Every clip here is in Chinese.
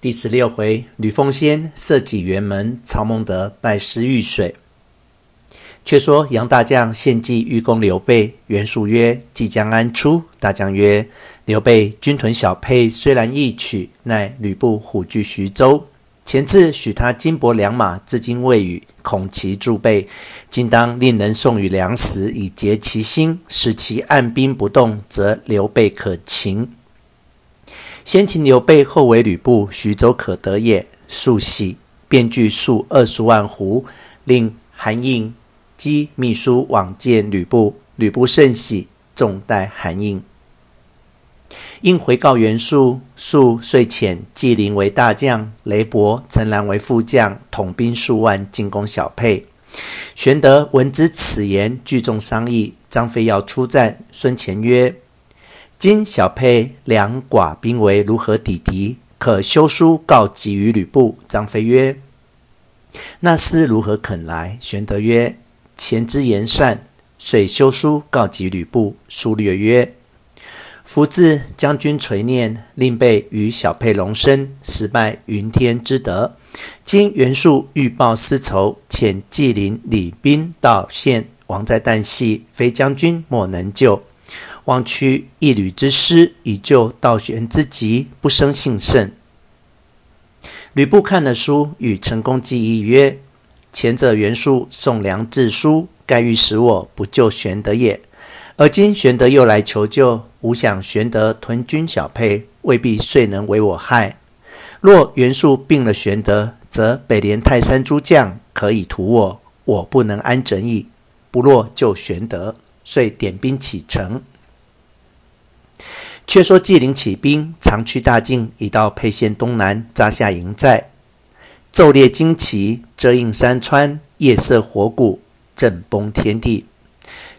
第十六回，吕奉先设计辕门，曹孟德拜师遇水。却说杨大将献计欲攻刘备，袁术曰：“计将安出？”大将曰：“刘备军屯小沛，虽然易取，奈吕布虎踞徐州。前次许他金帛良马，至今未与，恐其助备。今当令人送与粮食，以结其心，使其按兵不动，则刘备可擒。”先擒刘备，后为吕布，徐州可得也。数喜，便具数二十万斛，令韩印賏秘书往见吕布。吕布甚喜，重待韩印。印回告袁术，术遂遣纪灵为大将，雷伯、陈兰为副将，统兵数万，进攻小沛。玄德闻知此言，聚众商议。张飞要出战，孙干曰。今小沛两寡兵围，如何抵敌？可修书告急于吕布。张飞曰：“那厮如何肯来？”玄德曰：“前之言善，遂修书告急吕布。书略曰：‘夫自将军垂念，令备于小沛荣升，实拜云天之德。今袁术欲报私仇，遣纪灵领兵到县，亡在旦夕，非将军莫能救。’”望屈一旅之师，以救道玄之急，不生幸甚。吕布看了书，与陈宫计议曰：“前者袁术送粮致书，盖欲使我不救玄德也。而今玄德又来求救，吾想玄德屯军小沛，未必遂能为我害。若袁术并了玄德，则北连泰山诸将可以图我，我不能安枕矣。不若救玄德，遂点兵启程。”却说纪灵起兵，长驱大进，已到沛县东南，扎下营寨，昼列旌旗，遮映山川，夜射火鼓，震崩天地。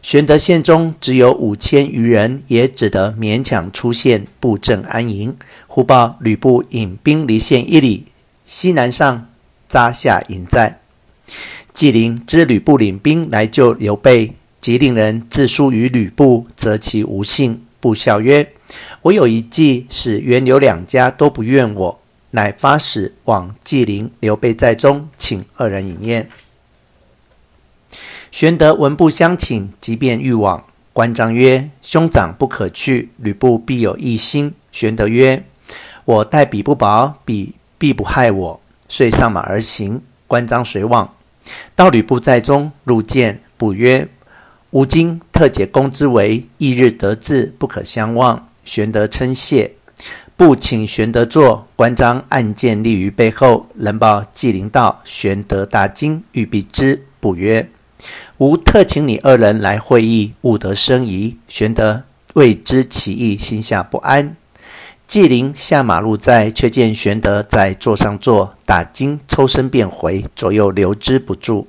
玄德县中只有五千余人，也只得勉强出县布阵安营。忽报吕布引兵离县一里，西南上扎下营寨。纪灵知吕布领兵来救刘备，即令人自书于吕布，责其无信。布笑曰。我有一计，使袁刘两家都不怨我，乃发使往纪灵、刘备寨中，请二人饮宴。玄德闻不相请，即便欲往。关张曰：“兄长不可去，吕布必有异心。”玄德曰：“我待彼不薄，彼必不害我。”遂上马而行。关张随往，到吕布寨中，入见，布曰：“吾今特解公之围，翌日得志，不可相忘。”玄德称谢，布请玄德坐。关张按剑立于背后。人报纪灵到，玄德大惊，欲避之。布曰：“吾特请你二人来会议，务得生疑。”玄德未知其意，心下不安。纪灵下马入寨，却见玄德在座上坐，大惊，抽身便回，左右留之不住。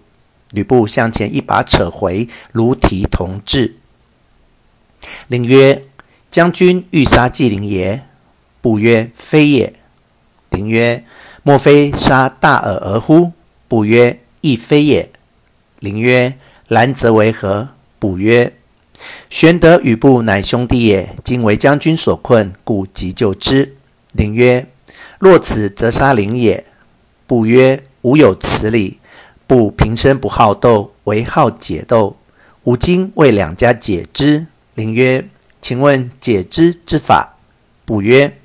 吕布向前一把扯回，如提同志，令曰。将军欲杀纪灵也？布曰：“非也。”灵曰：“莫非杀大耳而乎？”布曰：“亦非也。”灵曰：“然则为何？”不曰：“玄德与布乃兄弟也，今为将军所困，故急救之。”灵曰：“若此，则杀灵也。”布曰：“吾有此理。布平生不好斗，唯好解斗。吾今为两家解之。”灵曰：请问解之之法？不曰：“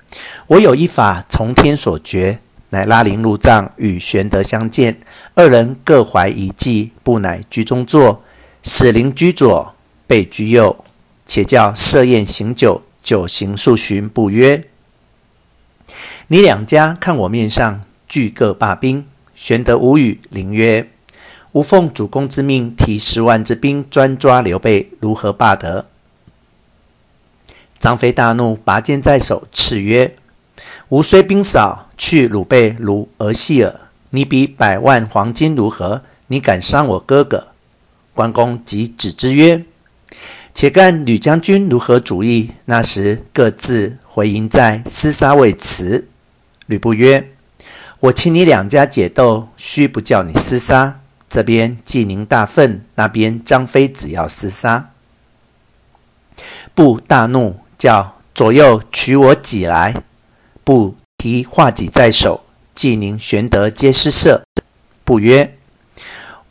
我有一法，从天所决，乃拉灵入帐，与玄德相见，二人各怀一计。不乃居中坐，使灵居左，备居右，且叫设宴行酒，酒行数巡。不曰：‘你两家看我面上，俱各罢兵。’玄德无语。灵曰：‘吾奉主公之命，提十万之兵专抓刘备，如何罢得？’”张飞大怒，拔剑在手，叱曰：“吾虽兵少，去鲁备如儿戏耳。你比百万黄金如何？你敢伤我哥哥？”关公即止之曰：“且看吕将军如何主意。”那时各自回营寨，厮杀未辞。吕布曰：“我请你两家解斗，须不叫你厮杀。这边纪灵大愤，那边张飞只要厮杀。”布大怒。叫左右取我戟来，布提画戟在手，纪灵、玄德皆失色，不曰：“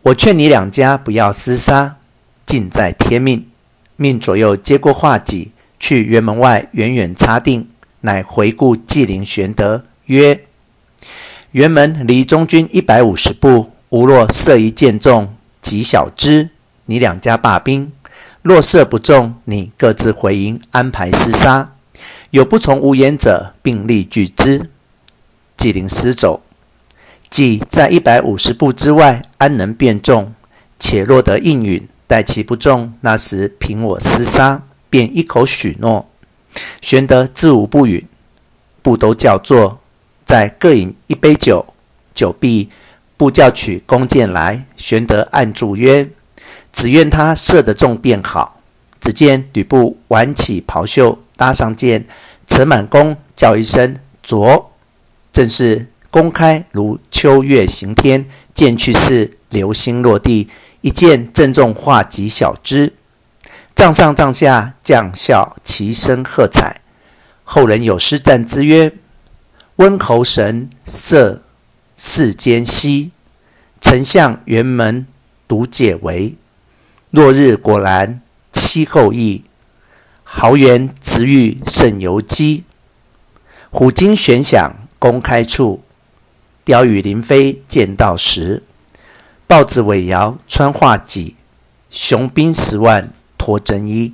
我劝你两家不要厮杀，尽在天命。”命左右接过画戟，去辕门外远远插定，乃回顾纪灵、玄德曰：“辕门离中军一百五十步，吾若射一箭中，即小之，你两家罢兵；若射不中，你各自回营，安排厮杀。有不从吾言者，并力拒之。”纪灵失走，计在一百五十步之外，安能辨中？且若得应允。待其不中，那时凭我厮杀，便一口许诺。玄德自无不允，步都叫坐，再各饮一杯酒。酒毕，步叫取弓箭来。玄德按住曰：“只愿他射得中便好。”只见吕布挽起袍袖，搭上箭，扯满弓，叫一声“着”，正是弓开如秋月行天，箭去似流星落地。一箭正中画戟小枝，帐上帐下将校齐声喝彩。后人有诗赞之曰：“温侯神色世间稀，丞相辕门独解围。落日果然妻后意，豪园直欲胜游击。虎鲸悬响弓开处，鯛鱼鳞飞箭到时。”豹子尾摇穿画戟，雄兵十万脱征衣。